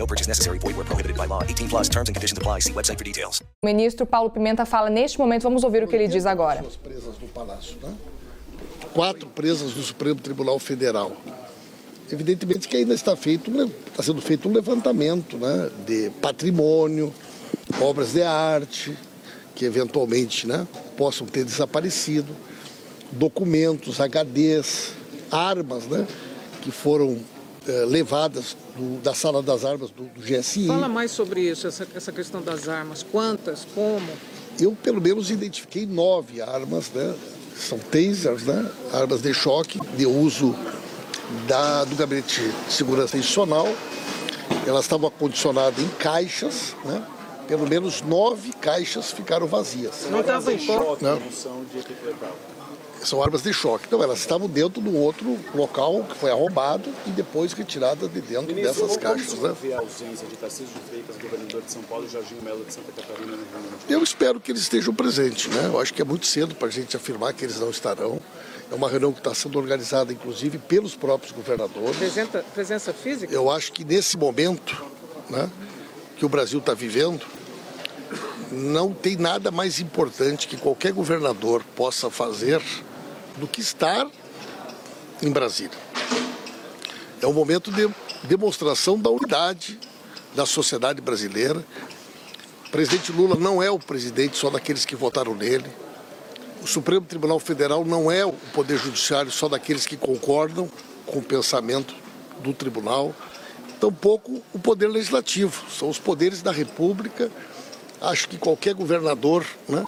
No purchase necessary. Void where prohibited by law. 18 plus terms and conditions apply. See website for details. O ministro Paulo Pimenta fala neste momento. Vamos ouvir o que ele diz agora. presas no Palácio, né? Quatro presas no Supremo Tribunal Federal. Evidentemente que ainda está feito, um está sendo feito um levantamento, né, de patrimônio, obras de arte que eventualmente, né, possam ter desaparecido, documentos, HDs, armas, né, que foram eh, levadas do- da sala das armas do, do GSI. Fala mais sobre isso, essa, essa questão das armas. Quantas, como? Eu, pelo menos, identifiquei nove armas, né? São tasers, né? Armas de choque, de uso da, do Gabinete de Segurança Institucional. Elas estavam acondicionadas em caixas, né? Pelo menos nove caixas ficaram vazias. Não estava em foco? Não. São armas de choque. Então, elas estavam dentro de um outro local que foi arrombado e depois retiradas de dentro dessas caixas, né? vê a ausência de Tarcísio de Freitas, governador de São Paulo, e Jorginho Melo de Santa Catarina? Eu espero que eles estejam presentes, né? Eu acho que é muito cedo para a gente afirmar que eles não estarão. É uma reunião que está sendo organizada, inclusive, pelos próprios governadores. Presença, presença física? Eu acho que nesse momento, né, que o Brasil está vivendo, não tem nada mais importante que qualquer governador possa fazer do que estar em Brasília. É um momento de demonstração da unidade da sociedade brasileira. O presidente Lula não é o presidente só daqueles que votaram nele. O Supremo Tribunal Federal não é o Poder Judiciário só daqueles que concordam com o pensamento do tribunal. Tampouco o Poder Legislativo. São os poderes da República. Acho que qualquer governador né,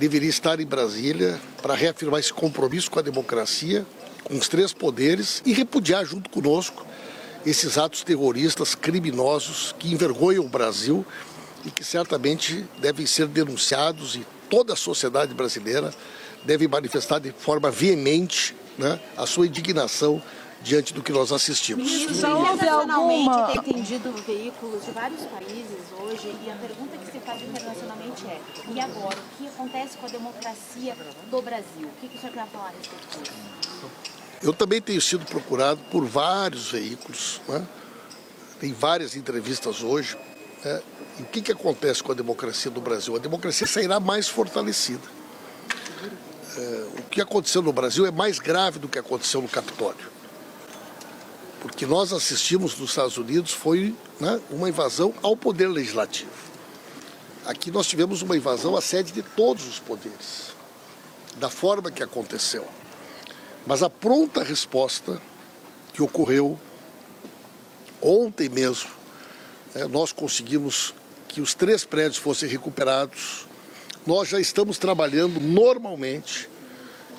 deveria estar em Brasília para reafirmar esse compromisso com a democracia, com os três poderes e repudiar junto conosco esses atos terroristas criminosos que envergonham o Brasil e que certamente devem ser denunciados e toda a sociedade brasileira deve manifestar de forma veemente né, a sua indignação diante do que nós assistimos. Já houve alguma... tem atendido veículos de vários países hoje e a pergunta que se faz internacionalmente é e agora, o que acontece com a democracia do Brasil? O que, que o senhor quer falar a respeito disso? Eu também tenho sido procurado por vários veículos, né? tem várias entrevistas hoje. Né? E o que, que acontece com a democracia do Brasil? A democracia sairá mais fortalecida. É, o que aconteceu no Brasil é mais grave do que aconteceu no Capitólio. Porque nós assistimos nos Estados Unidos foi né, uma invasão ao poder legislativo. Aqui nós tivemos uma invasão à sede de todos os poderes, da forma que aconteceu. Mas a pronta resposta que ocorreu ontem mesmo, né, nós conseguimos que os três prédios fossem recuperados. Nós já estamos trabalhando normalmente.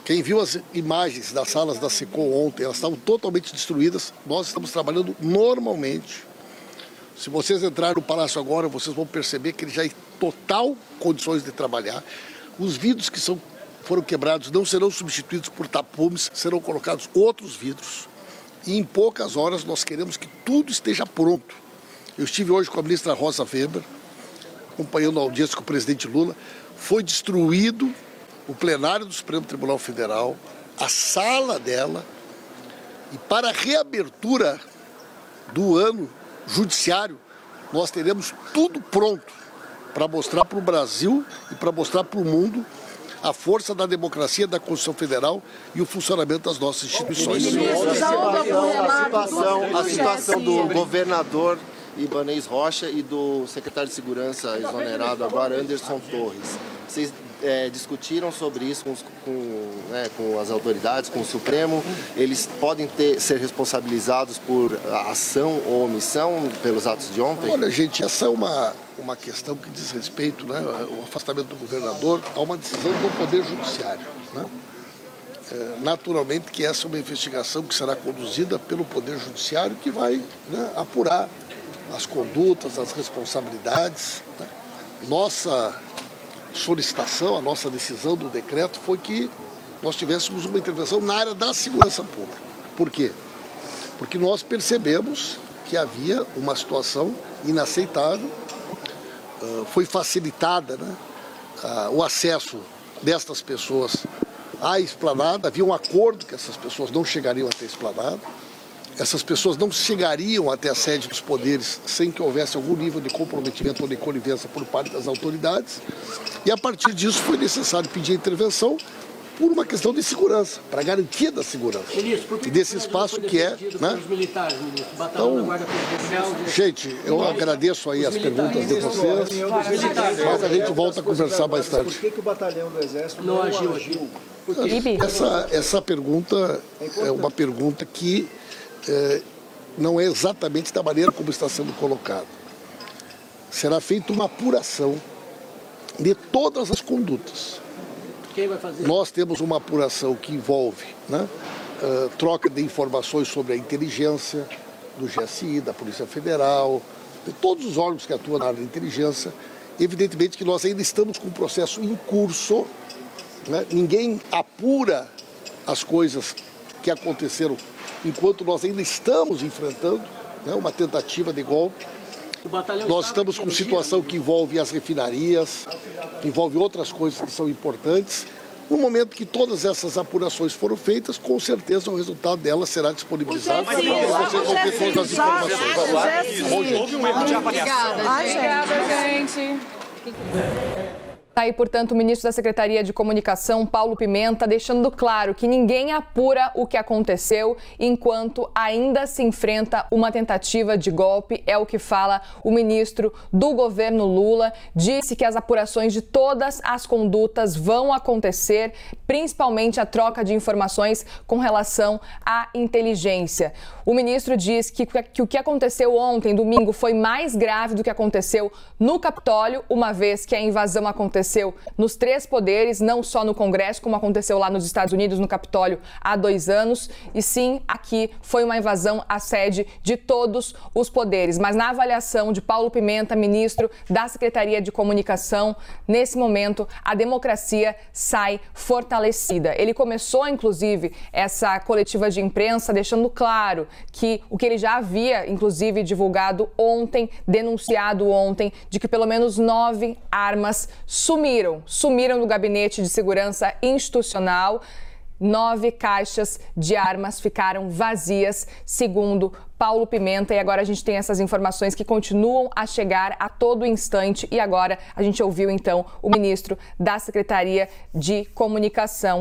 Quem viu as imagens das salas da SECOM ontem, elas estavam totalmente destruídas. Nós estamos trabalhando normalmente. Se vocês entrarem no palácio agora, vocês vão perceber que ele já em total condições de trabalhar. Os vidros que são, foram quebrados não serão substituídos por tapumes, serão colocados outros vidros. E em poucas horas nós queremos que tudo esteja pronto. Eu estive hoje com a ministra Rosa Weber, acompanhando a audiência com o presidente Lula. Foi destruído o plenário do Supremo Tribunal Federal, a sala dela, e para a reabertura do ano judiciário, nós teremos tudo pronto para mostrar para o Brasil e para mostrar para o mundo a força da democracia, da Constituição Federal e o funcionamento das nossas instituições. A situação, a situação do governador Ibanez Rocha e do secretário de Segurança exonerado agora, Anderson Torres. Vocês é, discutiram sobre isso com, com, né, com, as autoridades, com o Supremo. Eles podem ter, ser responsabilizados por ação ou omissão pelos atos de ontem? Olha, gente, essa é uma, uma questão que diz respeito, né, o afastamento do governador, a uma decisão do Poder Judiciário. Né? É, naturalmente que essa é uma investigação que será conduzida pelo Poder Judiciário, que vai né, apurar as condutas, as responsabilidades. Né? Nossa solicitação, a nossa decisão do decreto foi que nós tivéssemos uma intervenção na área da segurança pública. Por quê? Porque nós percebemos que havia uma situação inaceitável, foi facilitada né, o acesso destas pessoas à esplanada, havia um acordo que essas pessoas não chegariam até a esplanada, essas pessoas não chegariam até a sede dos poderes sem que houvesse algum nível de comprometimento ou de conivência por parte das autoridades. E a partir disso foi necessário pedir a intervenção por uma questão de segurança, para garantia da segurança. Ministro, e desse espaço que é. Né? Militares, então, gente, eu agradeço aí as perguntas de vocês, mas a gente volta a conversar mais tarde. Por que, que o batalhão do Exército não, agiu? agiu? Essa, essa pergunta é uma pergunta que é, não é exatamente da maneira como está sendo colocado. Será feita uma apuração de todas as condutas. Quem vai fazer? Nós temos uma apuração que envolve né, uh, troca de informações sobre a inteligência do GSI, da Polícia Federal, de todos os órgãos que atuam na área de inteligência. Evidentemente que nós ainda estamos com um processo em curso, né? ninguém apura as coisas que aconteceram enquanto nós ainda estamos enfrentando né, uma tentativa de golpe. Nós estamos com situação que envolve as refinarias, envolve outras coisas que são importantes. No momento que todas essas apurações foram feitas, com certeza o resultado delas será disponibilizado para vocês vão ter todas as informações. Houve um erro de avaliação. Obrigada, gente. Tá aí, portanto, o ministro da Secretaria de Comunicação, Paulo Pimenta, deixando claro que ninguém apura o que aconteceu enquanto ainda se enfrenta uma tentativa de golpe. É o que fala o ministro do governo Lula. Disse que as apurações de todas as condutas vão acontecer, principalmente a troca de informações com relação à inteligência. O ministro diz que, que o que aconteceu ontem, domingo, foi mais grave do que aconteceu no Capitólio, uma vez que a invasão aconteceu aconteceu nos três poderes, não só no Congresso, como aconteceu lá nos Estados Unidos, no Capitólio, há dois anos, e sim aqui foi uma invasão à sede de todos os poderes. Mas na avaliação de Paulo Pimenta, ministro da Secretaria de Comunicação, nesse momento a democracia sai fortalecida. Ele começou, inclusive, essa coletiva de imprensa deixando claro que o que ele já havia, inclusive, divulgado ontem, denunciado ontem, de que pelo menos nove armas sumiram, sumiram do gabinete de segurança institucional. Nove caixas de armas ficaram vazias, segundo Paulo Pimenta. E agora a gente tem essas informações que continuam a chegar a todo instante. E agora a gente ouviu então o ministro da Secretaria de Comunicação.